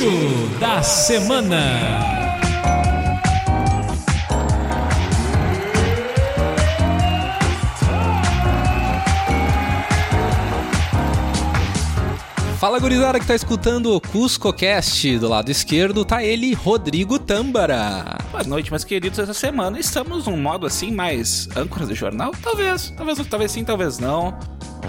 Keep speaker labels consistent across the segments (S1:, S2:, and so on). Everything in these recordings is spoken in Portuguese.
S1: Giro da Semana.
S2: Fala gurizada que tá escutando o CuscoCast. Do lado esquerdo tá ele, Rodrigo Tâmbara.
S3: Boa noite, meus queridos. Essa semana estamos num modo assim mais âncoras de jornal? Talvez, talvez, talvez sim, talvez não.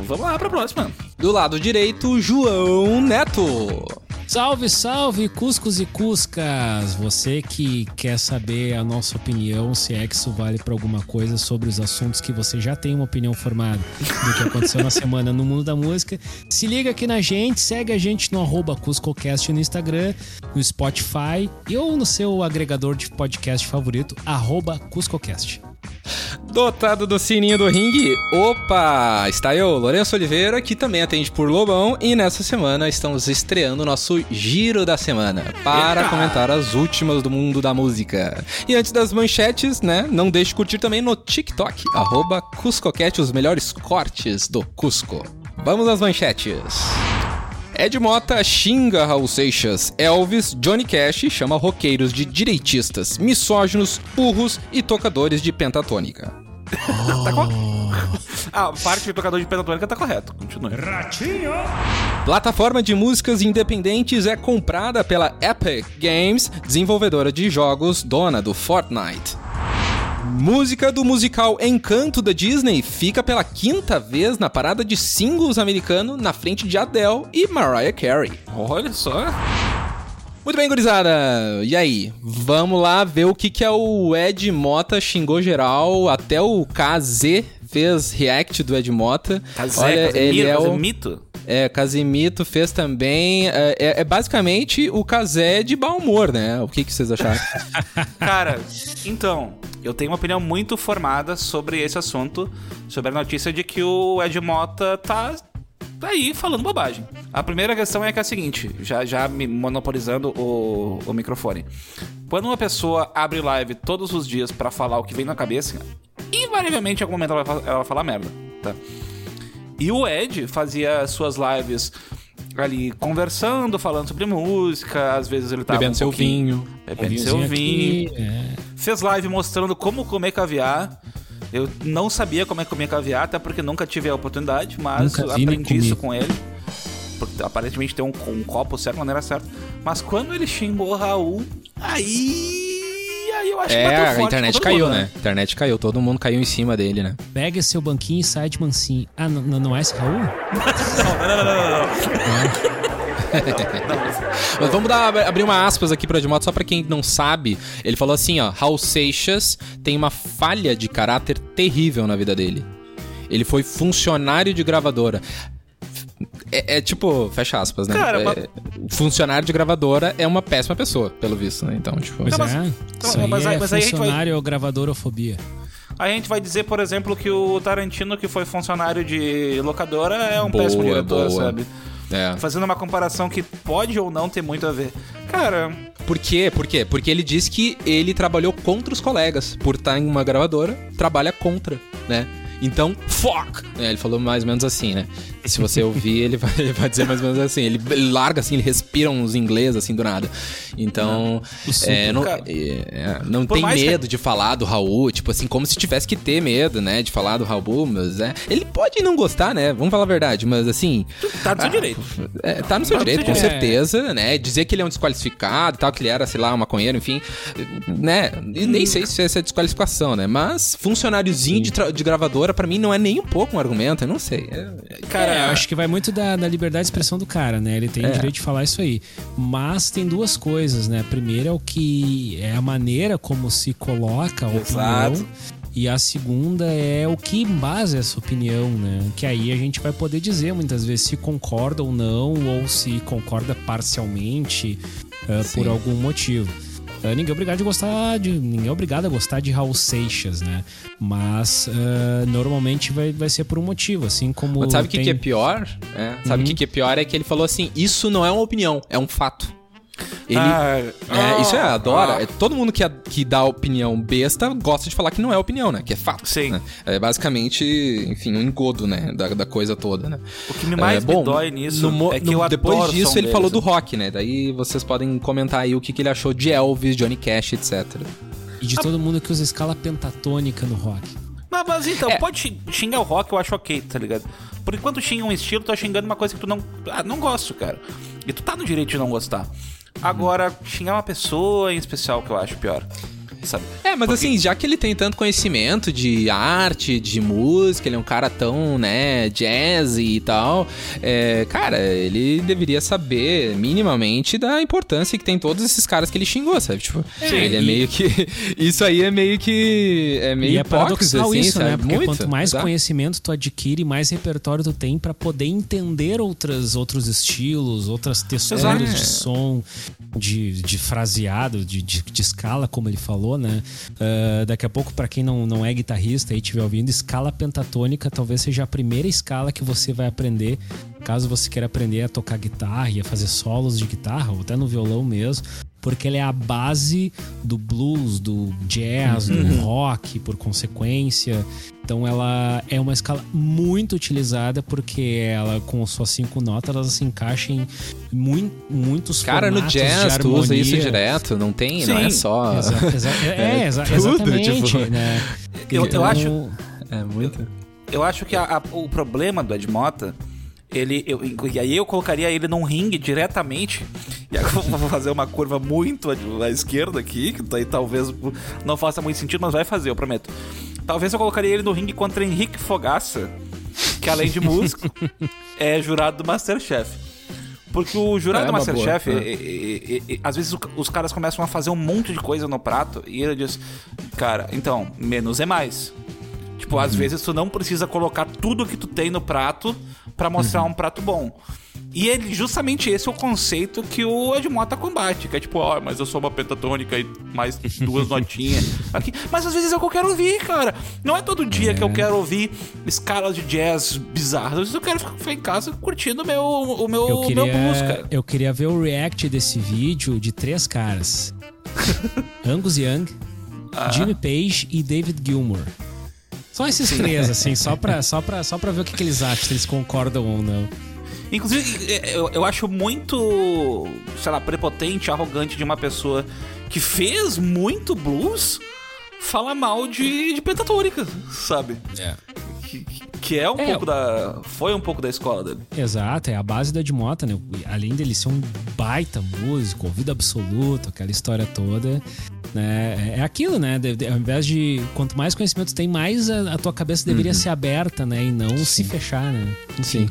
S3: Vamos lá pra próxima.
S2: Do lado direito, João Neto.
S1: Salve, salve, Cuscos e Cuscas! Você que quer saber a nossa opinião, se é que isso vale para alguma coisa sobre os assuntos que você já tem uma opinião formada do que aconteceu na semana no mundo da música, se liga aqui na gente, segue a gente no arroba CuscoCast no Instagram, no Spotify ou no seu agregador de podcast favorito, arroba CuscoCast.
S2: Dotado do sininho do ringue, opa! Está eu, Lourenço Oliveira, que também atende por Lobão, e nessa semana estamos estreando o nosso Giro da Semana para Eita. comentar as últimas do mundo da música. E antes das manchetes, né, não deixe de curtir também no TikTok, arroba CuscoCat, os melhores cortes do Cusco. Vamos às manchetes. Ed Mota xinga Raul Seixas. Elvis, Johnny Cash chama roqueiros de direitistas, misóginos, burros e tocadores de pentatônica.
S3: tá com... Ah, parte de tocador de pentatônica tá correto. Continue. Ratinho!
S2: Plataforma de músicas independentes é comprada pela Epic Games, desenvolvedora de jogos dona do Fortnite. Música do musical Encanto da Disney fica pela quinta vez na parada de singles americano na frente de Adele e Mariah Carey.
S3: Olha só.
S2: Muito bem, gurizada. E aí? Vamos lá ver o que, que é o Ed Mota xingou geral. Até o KZ fez react do Ed Mota.
S3: KZ, Olha, ele é o mito.
S2: É, Casimito fez também. É, é, é basicamente o Kazé de bom humor, né? O que, que vocês acharam?
S3: Cara, então, eu tenho uma opinião muito formada sobre esse assunto, sobre a notícia de que o Ed Mota tá aí falando bobagem. A primeira questão é que é a seguinte, já, já me monopolizando o, o microfone. Quando uma pessoa abre live todos os dias para falar o que vem na cabeça, invariavelmente em algum momento ela vai, ela vai falar merda, tá? E o Ed fazia suas lives ali conversando, falando sobre música, às vezes ele tava
S2: bebendo
S3: um
S2: seu vinho,
S3: bebendo seu vinho. Aqui, é. Fez live mostrando como comer caviar. Eu não sabia como é comer caviar, até porque nunca tive a oportunidade, mas aprendi isso com ele. Porque aparentemente tem um, um copo certo, maneira certa. Mas quando ele xingou o Raul, aí aí eu acho
S2: é,
S3: que
S2: a internet caiu, mundo, né? A internet caiu, todo mundo caiu em cima dele, né?
S1: Pega seu banquinho e sai de mansinho. Ah, não, não é esse Raul? não,
S3: não, não, não, não. não.
S2: Mas vamos dar, abrir uma aspas aqui para Edmoto, só para quem não sabe. Ele falou assim, ó, Raul Seixas tem uma falha de caráter terrível na vida dele. Ele foi funcionário de gravadora. É, é, tipo, fecha aspas, né? Cara, é, mas... Funcionário de gravadora é uma péssima pessoa, pelo visto, né? Então, tipo.
S1: Pois mas, é. Então, Isso mas, aí é mas funcionário vai... ou gravadorofobia.
S3: Aí a gente vai dizer, por exemplo, que o Tarantino, que foi funcionário de locadora, é um boa, péssimo diretor, boa. sabe? É. Fazendo uma comparação que pode ou não ter muito a ver. Cara.
S2: Por quê? Por quê? Porque ele diz que ele trabalhou contra os colegas. Por estar em uma gravadora, trabalha contra, né? Então, fuck! É, ele falou mais ou menos assim, né? Se você ouvir, ele vai, ele vai dizer mais ou menos assim. Ele, ele larga assim, ele respira uns inglês assim do nada. Então, é, não, é, não tem medo que... de falar do Raul, tipo assim, como se tivesse que ter medo, né? De falar do Raul, mas é. Ele pode não gostar, né? Vamos falar a verdade, mas assim.
S3: Tá no seu ah, direito.
S2: É, tá no seu tá direito, com certeza, né? Dizer que ele é um desqualificado e tal, que ele era, sei lá, um maconheiro, enfim. Né? E nem sei se essa é desqualificação, né? Mas funcionáriozinho de, de gravadora agora para mim não é nem um pouco um argumento, eu não sei. É,
S1: cara, é, acho que vai muito da, da, liberdade de expressão do cara, né? Ele tem é. direito de falar isso aí. Mas tem duas coisas, né? A primeira é o que é a maneira como se coloca a Exato. opinião. E a segunda é o que embasa essa opinião, né? Que aí a gente vai poder dizer muitas vezes se concorda ou não, ou se concorda parcialmente uh, por algum motivo. Uh, ninguém é obrigado a gostar de. Ninguém é obrigado a gostar de Raul Seixas, né? Mas uh, normalmente vai, vai ser por um motivo, assim como.
S2: Mas sabe o tem... que, que é pior? É, sabe o uhum. que, que é pior? É que ele falou assim: isso não é uma opinião, é um fato. Ele, ah, é, isso é, adora. Ah, é, todo mundo que, que dá opinião besta gosta de falar que não é opinião, né? Que é fato.
S3: Sim.
S2: Né? É basicamente, enfim, um engodo, né? Da, da coisa toda, né?
S3: O que me mais é, bom, me dói nisso no, é que no, eu
S2: Depois disso, ele deles, falou né? do rock, né? Daí vocês podem comentar aí o que, que ele achou de Elvis, Johnny Cash, etc.
S1: E de todo mundo que usa escala pentatônica no rock.
S3: Mas, mas então, é. pode xingar o rock, eu acho ok, tá ligado? Por enquanto xinga um estilo, tu tá xingando uma coisa que tu não. Ah, não gosto, cara. E tu tá no direito de não gostar. Agora, xingar uma pessoa em especial que eu acho pior
S2: sabe? É, mas Porque... assim, já que ele tem tanto conhecimento de arte, de música, ele é um cara tão, né, jazz e tal, é, cara, ele deveria saber minimamente da importância que tem todos esses caras que ele xingou, sabe? Tipo, Sim, ele é meio que. Isso aí é meio que. É meio e é paradoxal assim,
S1: isso,
S2: sabe?
S1: né? Porque Muito, quanto mais tá? conhecimento tu adquire, mais repertório tu tem para poder entender outras, outros estilos, outras texturas é. de som, de, de fraseado, de, de, de escala, como ele falou falou, né? Uh, daqui a pouco, para quem não, não é guitarrista e estiver ouvindo, escala pentatônica talvez seja a primeira escala que você vai aprender caso você queira aprender a tocar guitarra e a fazer solos de guitarra, ou até no violão mesmo porque ele é a base do blues, do jazz, do uhum. rock, por consequência. Então ela é uma escala muito utilizada porque ela, com suas cinco notas, ela se encaixa em muito, muitos
S2: Cara, no jazz tu usa isso direto, não tem, Sim. não é só.
S1: Exa exa é, é exa tudo, exatamente. Tipo... Né?
S3: Eu, então, eu acho. É muito. Eu, eu acho que a, a, o problema do Ed Mota ele eu, e aí eu colocaria ele num ringue diretamente e agora eu vou fazer uma curva muito à esquerda aqui que daí talvez não faça muito sentido mas vai fazer eu prometo talvez eu colocaria ele no ringue contra Henrique Fogaça que além de músico é jurado do Masterchef porque o jurado é, do Masterchef, é. às vezes os caras começam a fazer um monte de coisa no prato e ele diz, cara, então, menos é mais. Tipo, uhum. às vezes tu não precisa colocar tudo que tu tem no prato para mostrar uhum. um prato bom. E ele, justamente esse é o conceito que o Edmota combate, que é tipo, ó, oh, mas eu sou uma pentatônica e mais duas notinhas aqui. Mas às vezes é o que eu quero ouvir, cara. Não é todo dia é. que eu é. quero ouvir escalas de jazz bizarras. Às vezes eu quero ficar em casa curtindo o meu, o meu, eu queria, meu.
S1: Eu queria ver o react desse vídeo de três caras. Angus Young, ah. Jimmy Page e David Gilmour. Só esses Sim. três, assim, só pra, só, pra, só pra ver o que, que eles acham, se eles concordam ou não.
S3: Inclusive, é, eu, eu acho muito, sei lá, prepotente, arrogante de uma pessoa que fez muito blues falar mal de, de pentatônica, sabe?
S1: É.
S3: Que, que é um é, pouco da. Foi um pouco da escola dele.
S1: Exato, é a base do Edmota, né? Além dele ser um baita músico, ouvido absoluto, aquela história toda. Né? É, é aquilo, né? De, de, ao invés de. Quanto mais conhecimento tem, mais a, a tua cabeça deveria uhum. ser aberta, né? E não Sim. se fechar, né?
S2: Enfim. Sim.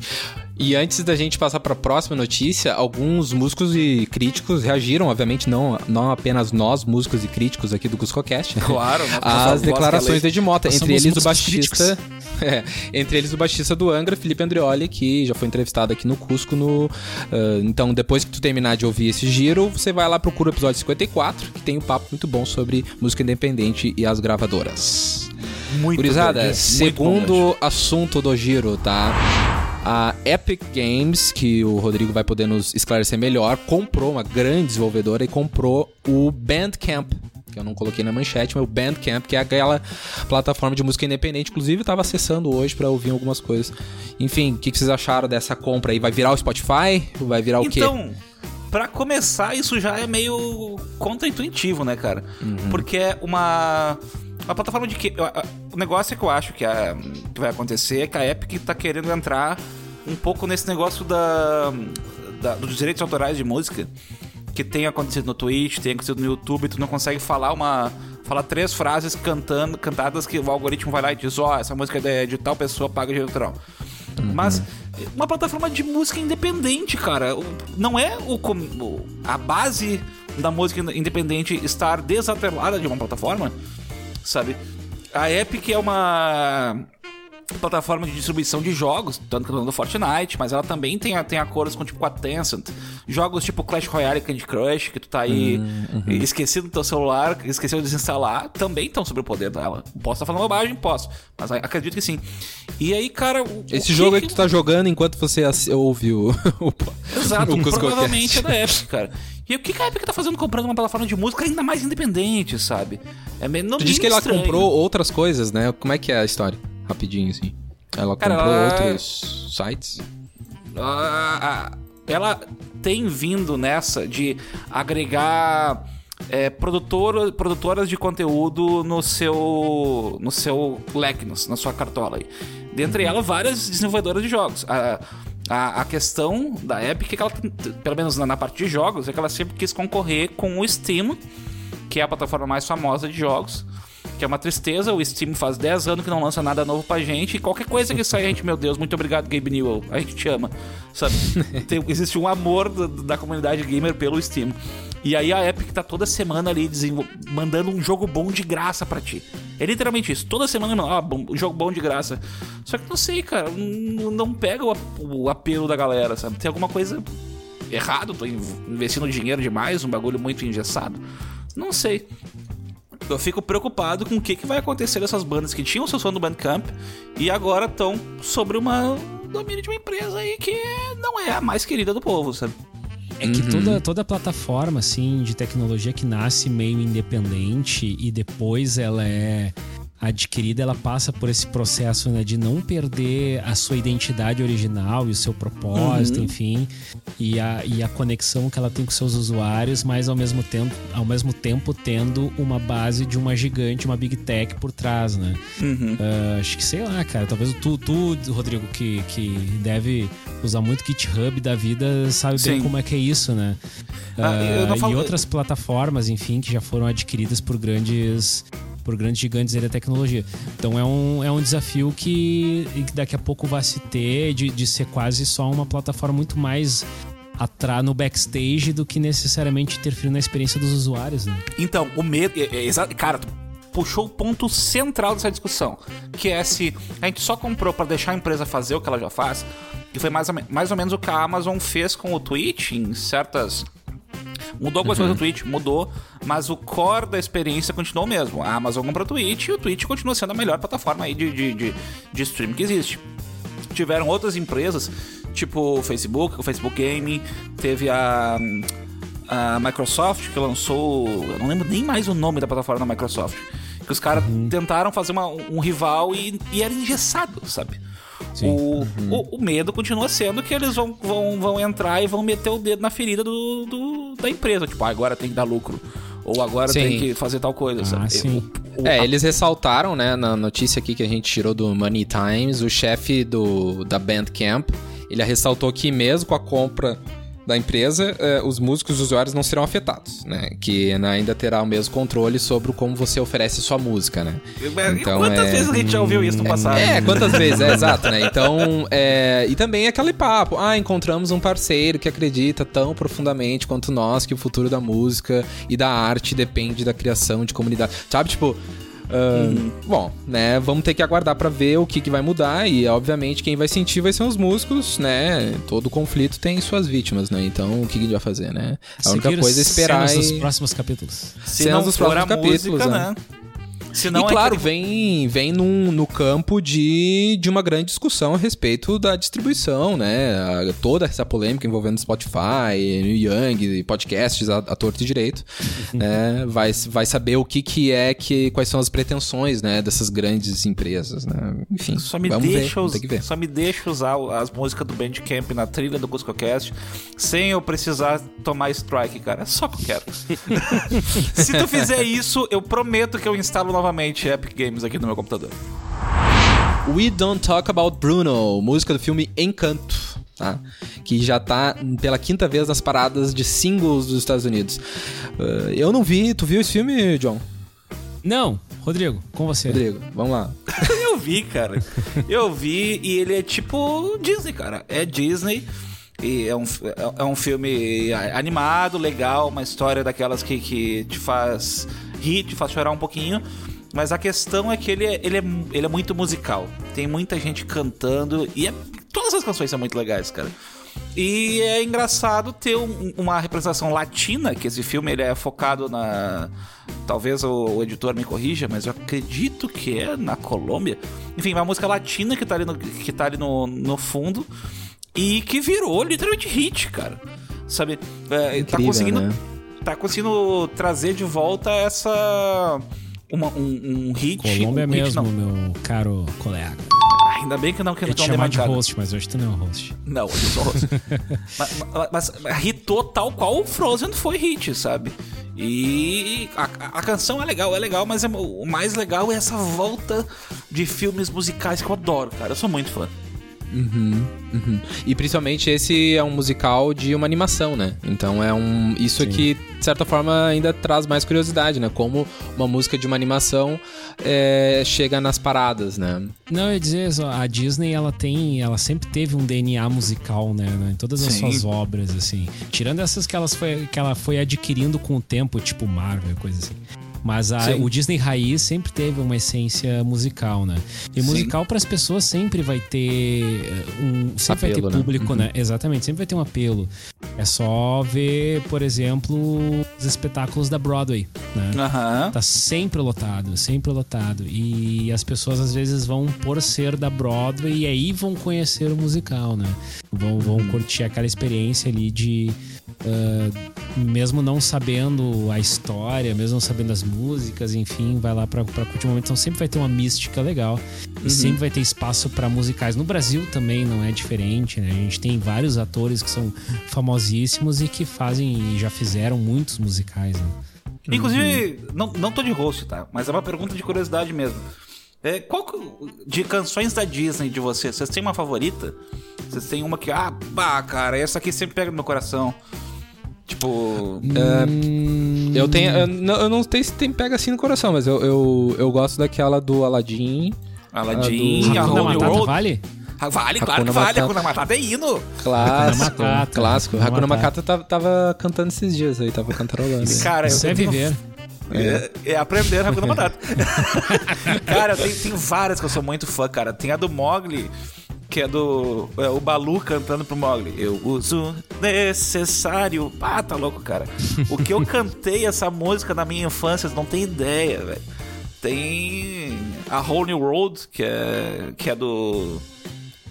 S2: E antes da gente passar para a próxima notícia, alguns músicos e críticos reagiram, obviamente não, não apenas nós, músicos e críticos aqui do CuscoCast,
S3: né? Claro,
S2: as declarações de Edmota, entre eles o baixista, é, entre eles o baixista do Angra, Felipe Andreoli, que já foi entrevistado aqui no Cusco no uh, então depois que tu terminar de ouvir esse giro, você vai lá procura o episódio 54, que tem um papo muito bom sobre música independente e as gravadoras. Muito Gurizada, segundo bom, assunto do giro, tá? A Epic Games, que o Rodrigo vai poder nos esclarecer melhor, comprou uma grande desenvolvedora e comprou o Bandcamp, que eu não coloquei na manchete, mas o Bandcamp, que é aquela plataforma de música independente. Inclusive, eu tava acessando hoje para ouvir algumas coisas. Enfim, o que, que, vocês acharam dessa compra aí? Vai virar o Spotify? Vai virar o
S3: então,
S2: quê?
S3: Então, pra começar, isso já é meio contra-intuitivo, né, cara? Uhum. Porque é uma uma plataforma de que. O negócio é que eu acho que, a, que vai acontecer é que a Epic tá querendo entrar um pouco nesse negócio da, da, dos direitos autorais de música que tem acontecido no Twitch, tem acontecido no YouTube, tu não consegue falar uma falar três frases cantando cantadas que o algoritmo vai lá e diz, ó, oh, essa música é de tal pessoa, paga direito autoral. Uhum. Mas uma plataforma de música independente, cara, não é o a base da música independente estar desatrelada de uma plataforma sabe? A Epic é uma plataforma de distribuição de jogos, tanto que do Fortnite, mas ela também tem, tem acordos com tipo com a Tencent. Jogos tipo Clash Royale e Candy Crush, que tu tá aí uhum. esquecido do teu celular, esqueceu de desinstalar, também estão sobre o poder dela. Posso estar tá falando bobagem? Posso. Mas acredito que sim. E aí, cara. O,
S2: Esse o jogo é que tu tá jogando enquanto você ouve o.
S3: Exato, o provavelmente é da Epic, cara. E o que a Epic tá fazendo comprando uma plataforma de música ainda mais independente, sabe?
S2: É meio, tu disse que ela comprou outras coisas, né? Como é que é a história? Rapidinho, assim. Ela Cara, comprou ela... outros sites?
S3: Uh, ela tem vindo nessa de agregar é, produtor, produtoras de conteúdo no seu no seu leque, na sua cartola aí. Dentre elas, várias desenvolvedoras de jogos. A, a, a questão da Epic é que ela, pelo menos na, na parte de jogos, é que ela sempre quis concorrer com o Steam, que é a plataforma mais famosa de jogos que é uma tristeza. O Steam faz 10 anos que não lança nada novo pra gente. E qualquer coisa que sai, a gente, meu Deus, muito obrigado, Gabe Newell. A gente te ama. Sabe? Tem, existe um amor da, da, comunidade gamer pelo Steam. E aí a Epic tá toda semana ali mandando um jogo bom de graça para ti. É literalmente isso. Toda semana, ah, um jogo bom de graça. Só que não sei, cara. Não, não pega o, o apelo da galera, sabe? Tem alguma coisa errado, tô investindo dinheiro demais, um bagulho muito engessado. Não sei eu fico preocupado com o que, que vai acontecer dessas bandas que tinham seu som no Bandcamp e agora estão sobre uma domínio de uma empresa aí que não é a mais querida do povo, sabe?
S1: É que uhum. toda, toda plataforma assim de tecnologia que nasce meio independente e depois ela é adquirida, ela passa por esse processo né, de não perder a sua identidade original e o seu propósito, uhum. enfim, e a, e a conexão que ela tem com seus usuários, mas ao mesmo tempo, ao mesmo tempo tendo uma base de uma gigante, uma big tech por trás, né? Uhum. Uh, acho que sei lá, cara, talvez tu, tu Rodrigo, que, que deve usar muito GitHub da vida, sabe bem Sim. como é que é isso, né? Uh, ah, falo... E outras plataformas, enfim, que já foram adquiridas por grandes por grandes gigantes da tecnologia. Então é um, é um desafio que, que daqui a pouco vai se ter de, de ser quase só uma plataforma muito mais atrás no backstage do que necessariamente interferir na experiência dos usuários, né?
S3: Então, o medo. É, é, cara, tu puxou o ponto central dessa discussão, que é se a gente só comprou para deixar a empresa fazer o que ela já faz, que foi mais ou, mais ou menos o que a Amazon fez com o Twitch em certas Mudou algumas uhum. coisas no Twitch, mudou, mas o core da experiência continuou o mesmo. A Amazon comprou o Twitch e o Twitch continua sendo a melhor plataforma aí de, de, de, de stream que existe. Tiveram outras empresas, tipo o Facebook, o Facebook Gaming, teve a a Microsoft que lançou, eu não lembro nem mais o nome da plataforma da Microsoft, que os caras uhum. tentaram fazer uma, um rival e, e era engessado, sabe? O, uhum. o, o, medo continua sendo que eles vão, vão, vão entrar e vão meter o dedo na ferida do, do da empresa. Tipo, ah, agora tem que dar lucro. Ou agora sim. tem que fazer tal coisa, sabe? Ah,
S2: sim. O, é, eles ressaltaram, né, na notícia aqui que a gente tirou do Money Times, o chefe do, da Bandcamp, ele ressaltou que mesmo com a compra da empresa, eh, os músicos e os usuários não serão afetados, né? Que ainda terá o mesmo controle sobre como você oferece sua música, né?
S3: Então, quantas é... vezes a gente já ouviu isso no passado?
S2: É, quantas vezes, é exato, né? Então, é... e também aquele papo, ah, encontramos um parceiro que acredita tão profundamente quanto nós que o futuro da música e da arte depende da criação de comunidade. Sabe, tipo, Uh, Bom, né, vamos ter que aguardar para ver o que, que vai mudar e, obviamente, quem vai sentir vai ser os músicos, né? Todo conflito tem suas vítimas, né? Então, o que, que a gente vai fazer, né? A Seguir única coisa é esperar
S1: cenas e... dos próximos capítulos.
S3: Se cenas não dos próximos capítulos, música, né? né?
S2: Senão e claro, é que... vem, vem num, no campo de, de uma grande discussão a respeito da distribuição, né? A, toda essa polêmica envolvendo Spotify, Young, podcasts a, a torto e direito, né? Vai, vai saber o que, que é, que, quais são as pretensões, né? Dessas grandes empresas, né? Enfim,
S3: só me vamos deixa ver, ver. Só me deixa usar as músicas do Bandcamp na trilha do CuscoCast sem eu precisar tomar strike, cara. É só que eu quero. Se tu fizer isso, eu prometo que eu instalo novamente Epic Games aqui no meu computador.
S2: We Don't Talk About Bruno, música do filme Encanto. Tá? Que já tá pela quinta vez nas paradas de singles dos Estados Unidos. Uh, eu não vi. Tu viu esse filme, John?
S1: Não, Rodrigo, com você.
S2: Rodrigo, vamos lá.
S3: eu vi, cara. Eu vi e ele é tipo Disney, cara. É Disney. E é um, é um filme animado, legal, uma história daquelas que, que te faz rir, te faz chorar um pouquinho. Mas a questão é que ele é, ele, é, ele é muito musical. Tem muita gente cantando e é, todas as canções são muito legais, cara. E é engraçado ter um, uma representação latina, que esse filme ele é focado na. Talvez o, o, editor me corrija, mas eu acredito que é na Colômbia. Enfim, uma música latina que tá ali no, que tá ali no, no fundo e que virou literalmente hit, cara Sabe? É, Incrível, tá conseguindo. Né? Tá conseguindo trazer de volta essa. Uma, um, um hit.
S1: Colômbia
S3: um
S1: mesmo, hit, meu caro colega.
S3: Ainda bem que não que
S1: não te chamar de host, mas hoje tu não é o host.
S3: Não, eu sou host. mas, mas, mas hitou tal qual o Frozen foi hit, sabe? E a, a, canção é legal, é legal, mas é, o mais legal é essa volta de filmes musicais que eu adoro, cara. Eu sou muito fã.
S2: Uhum, uhum. E principalmente esse é um musical de uma animação, né? Então é um. Isso aqui, de certa forma, ainda traz mais curiosidade, né? Como uma música de uma animação é, chega nas paradas, né?
S1: Não, eu ia dizer, a Disney, ela tem. Ela sempre teve um DNA musical, né? Em todas as Sim. suas obras, assim. Tirando essas que, elas foi, que ela foi adquirindo com o tempo, tipo Marvel, coisa assim. Mas a, o Disney raiz sempre teve uma essência musical, né? E musical para as pessoas sempre vai ter eh, um sempre apelo, vai ter né? público, né? né? Uhum. Exatamente, sempre vai ter um apelo. É só ver, por exemplo, os espetáculos da Broadway, né? Uhum. Tá sempre lotado, sempre lotado. E as pessoas às vezes vão por ser da Broadway e aí vão conhecer o musical, né? Vão, vão uhum. curtir aquela experiência ali de uh, mesmo não sabendo a história, mesmo não sabendo as músicas, enfim, vai lá pra, pra curtir o momento. Então sempre vai ter uma mística legal. E uhum. sempre vai ter espaço para musicais. No Brasil também não é diferente, né? A gente tem vários atores que são famosíssimos e que fazem e já fizeram muitos musicais, né?
S3: Inclusive, uhum. não, não tô de host, tá? Mas é uma pergunta de curiosidade mesmo. É, qual de canções da Disney de vocês? Vocês têm uma favorita? Vocês têm uma que, ah, pá, cara, essa aqui sempre pega no meu coração. Tipo.
S2: Hum... eu tenho. Eu não, eu não sei se tem pega assim no coração, mas eu, eu, eu gosto daquela do Aladdin.
S3: Aladdin,
S1: a, do... a Matata vale?
S3: Vale, claro que vale. Hakuna Matata é hino.
S2: Clássico. Clássico. Hakuna Matata tava, tava cantando esses dias aí, tava cantarolando.
S1: Cara, Isso é viver.
S3: É, é aprender Hakuna Matata. cara, tem, tem várias que eu sou muito fã, cara. Tem a do Mogli que é do é, o Balu cantando pro Mogli. Eu uso necessário. Ah, tá louco, cara. O que eu cantei essa música na minha infância, não tem ideia, velho. Tem a Whole New World, que é, que é do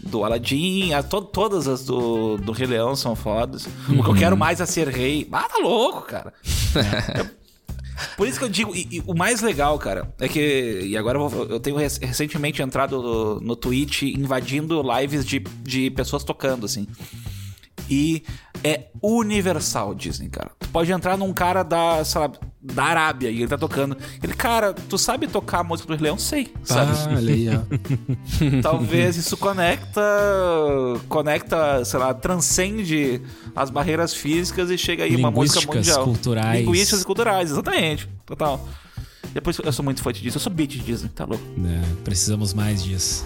S3: do Aladdin, a to, todas as do, do Rei Leão são fodas. Uhum. O que eu quero mais é ser rei. Ah, tá louco, cara. Por isso que eu digo, e, e, o mais legal, cara, é que. E agora eu, eu tenho recentemente entrado no, no Twitch invadindo lives de, de pessoas tocando, assim. E é universal Disney, cara. Tu pode entrar num cara da, sei lá, da Arábia e ele tá tocando. Ele, cara, tu sabe tocar a música do Rei Leão? Sei, sabe?
S2: Ah, olha.
S3: Talvez isso conecta, conecta, sei lá, transcende as barreiras físicas e chega aí uma música mundial.
S1: culturais.
S3: Linguísticas e culturais, exatamente. Total. Depois eu sou muito forte disso. Eu sou beat Disney, tá louco?
S1: É, precisamos mais disso.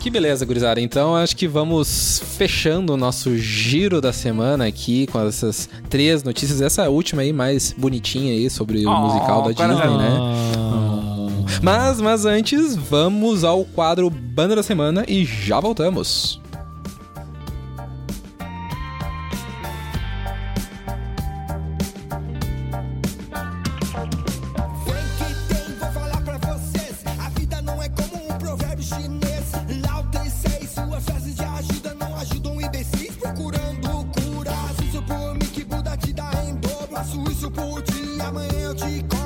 S2: Que beleza, gurizada. Então acho que vamos fechando o nosso giro da semana aqui com essas três notícias. Essa última aí, mais bonitinha aí, sobre o oh, musical da Disney, né? Oh. Mas, mas antes, vamos ao quadro Banda da Semana e já voltamos. amanhã eu te conto.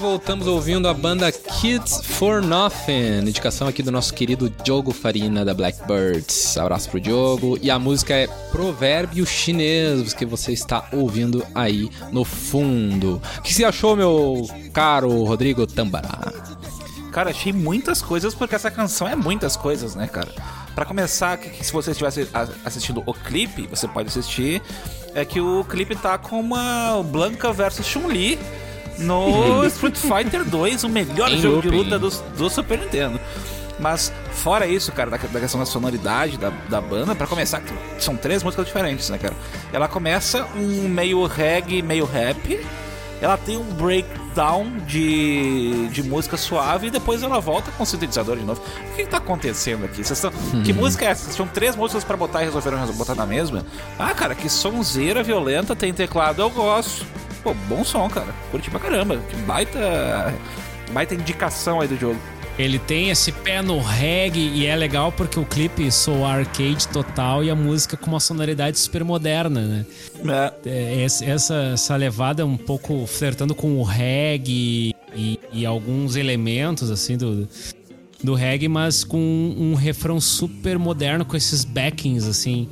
S2: Voltamos ouvindo a banda Kids for Nothing, indicação aqui do nosso querido Diogo Farina da Blackbirds. Abraço pro Diogo. E a música é Provérbio Chinês, que você está ouvindo aí no fundo. O que você achou, meu caro Rodrigo Tambará?
S3: Cara, achei muitas coisas, porque essa canção é muitas coisas, né, cara? Para começar, que, se você estivesse assistindo o clipe, você pode assistir, é que o clipe tá com uma Blanca versus Chun-Li no Street Fighter 2, o melhor em jogo de luta do, do Super Nintendo. Mas fora isso, cara, da, da questão da sonoridade da, da banda, para começar, são três músicas diferentes, né, cara? Ela começa um meio reggae, meio rap. Ela tem um breakdown de, de música suave e depois ela volta com o sintetizador de novo. O que, que tá acontecendo aqui? Vocês tão, hum. Que música é essa? Vocês tinham três músicas para botar e resolveram botar na mesma? Ah, cara, que sonzeira violenta, tem teclado, eu gosto. Pô, bom som, cara. Curti pra caramba. Que baita. Baita indicação aí do jogo.
S1: Ele tem esse pé no reggae e é legal porque o clipe sou arcade total e a música com uma sonoridade super moderna, né? É. é essa, essa levada um pouco flertando com o reggae e, e alguns elementos assim do, do reggae, mas com um refrão super moderno com esses backings assim.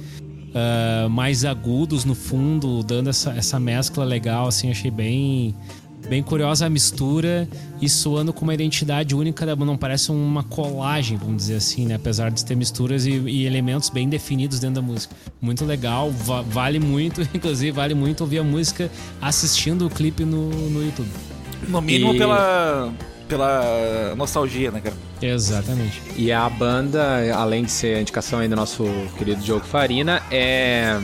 S1: Uh, mais agudos no fundo, dando essa, essa mescla legal, assim, achei bem, bem curiosa a mistura e soando com uma identidade única da não parece uma colagem, vamos dizer assim, né? Apesar de ter misturas e, e elementos bem definidos dentro da música. Muito legal, va vale muito, inclusive vale muito ouvir a música assistindo o clipe no, no YouTube.
S3: No mínimo e... pela pela nostalgia, né, cara?
S1: Exatamente.
S2: E a banda, além de ser a indicação aí do nosso querido Diogo Farina, é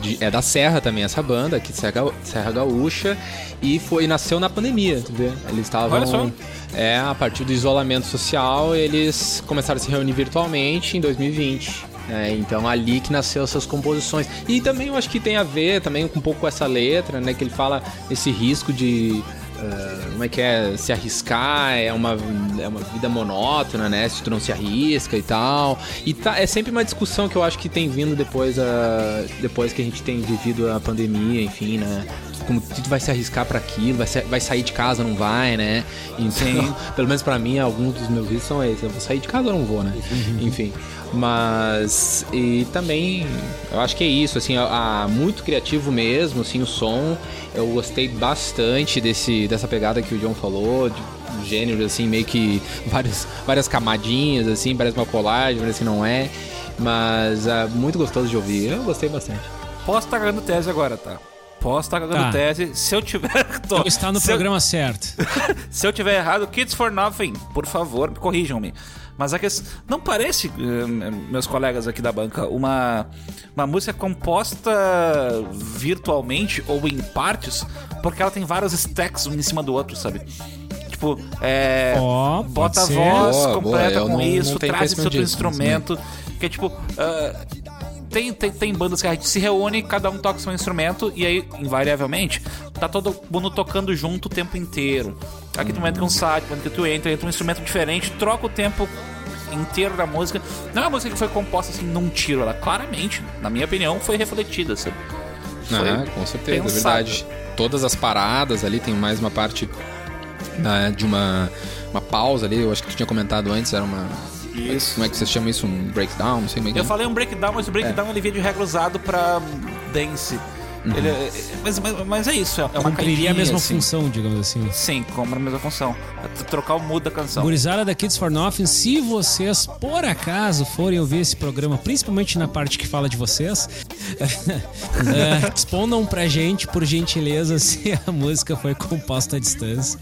S2: de, é da Serra também, essa banda, aqui de Serra, Serra Gaúcha, e foi nasceu na pandemia, tu vê? Eles estavam. É, a partir do isolamento social, eles começaram a se reunir virtualmente em 2020. É, então ali que nasceu essas composições. E também eu acho que tem a ver também com um pouco com essa letra, né? Que ele fala esse risco de Uh, como é que é? Se arriscar é uma, é uma vida monótona, né? Se tu não se arrisca e tal. E tá, é sempre uma discussão que eu acho que tem vindo depois, a, depois que a gente tem vivido a pandemia, enfim, né? Como tu vai se arriscar para aquilo, vai, vai sair de casa, não vai, né? Então, pelo menos para mim, alguns dos meus vídeos são esses. Eu vou sair de casa ou não vou, né? Uhum. Enfim. Mas e também eu acho que é isso, assim, a, a, muito criativo mesmo, assim, o som. Eu gostei bastante desse dessa pegada que o John falou, de gênero assim, meio que várias várias camadinhas assim, parece uma colagem, parece que não é, mas é muito gostoso de ouvir. Eu gostei bastante.
S3: Posso estar cagando tese agora, tá? Posso estar cagando tá. tese. Se eu tiver.
S1: Tô, então está no programa eu... certo.
S3: se eu tiver errado, Kids for Nothing, por favor, corrijam-me. Mas a questão. Não parece, eh, meus colegas aqui da banca, uma, uma música composta virtualmente ou em partes, porque ela tem vários stacks um em cima do outro, sabe? Tipo, é. Oh, bota a voz boa, completa boa. com não, isso, não traz esse outro instrumento. Que é tipo. Uh, tem, tem, tem, bandas que a gente se reúne, cada um toca seu instrumento, e aí, invariavelmente, tá todo mundo tocando junto o tempo inteiro. Aqui tu entra um sax, quando tu entra, entra um instrumento diferente, troca o tempo inteiro da música. Não é uma música que foi composta assim num tiro, ela claramente, na minha opinião, foi refletida, sabe?
S2: Foi ah, com certeza, é verdade. Todas as paradas ali tem mais uma parte né, de uma, uma pausa ali, eu acho que tu tinha comentado antes, era uma. Isso. Como é que vocês chamam isso? Um breakdown? Não sei como é que
S3: Eu é. falei um breakdown, mas o breakdown é. ele via de regra usado pra dance. Uhum. Ele, é, mas, mas, mas, é isso, é uma
S1: Cumpriria a mesma assim. função, digamos assim.
S3: Sim, como a mesma função. É trocar o mood da canção.
S1: Gurizada da Kids for Nothing, se vocês, por acaso, forem ouvir esse programa, principalmente na parte que fala de vocês, respondam pra gente, por gentileza, se a música foi composta à distância.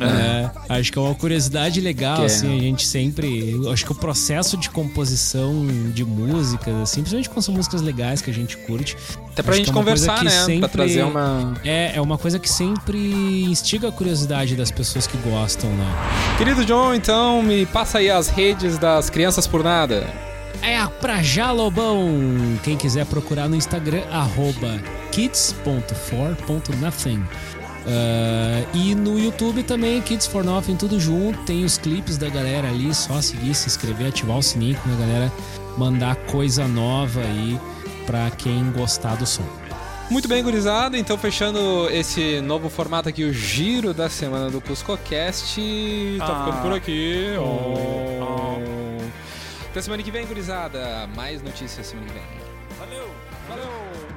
S1: É, acho que é uma curiosidade legal, é. assim, é. a gente sempre. Acho que o processo de composição de músicas, assim, principalmente quando são músicas legais que a gente curte.
S2: Até pra gente é conversar, né?
S1: Sempre,
S2: pra trazer uma.
S1: É, é uma coisa que sempre instiga a curiosidade das pessoas que gostam, né?
S2: Querido John, então me passa aí as redes das Crianças por Nada.
S1: É a Pra Já Lobão. Quem quiser procurar no Instagram, arroba kids.for.nothing. Uh, e no YouTube também, Kids for Nothing, tudo junto. Tem os clipes da galera ali, só seguir, se inscrever, ativar o sininho pra galera mandar coisa nova aí pra quem gostar do som.
S2: Muito bem, gurizada. Então, fechando esse novo formato aqui, o giro da semana do CuscoCast. Tá ah. ficando por aqui. Oh. Oh. Até semana que vem, gurizada. Mais notícias semana que vem.
S3: Valeu! Valeu!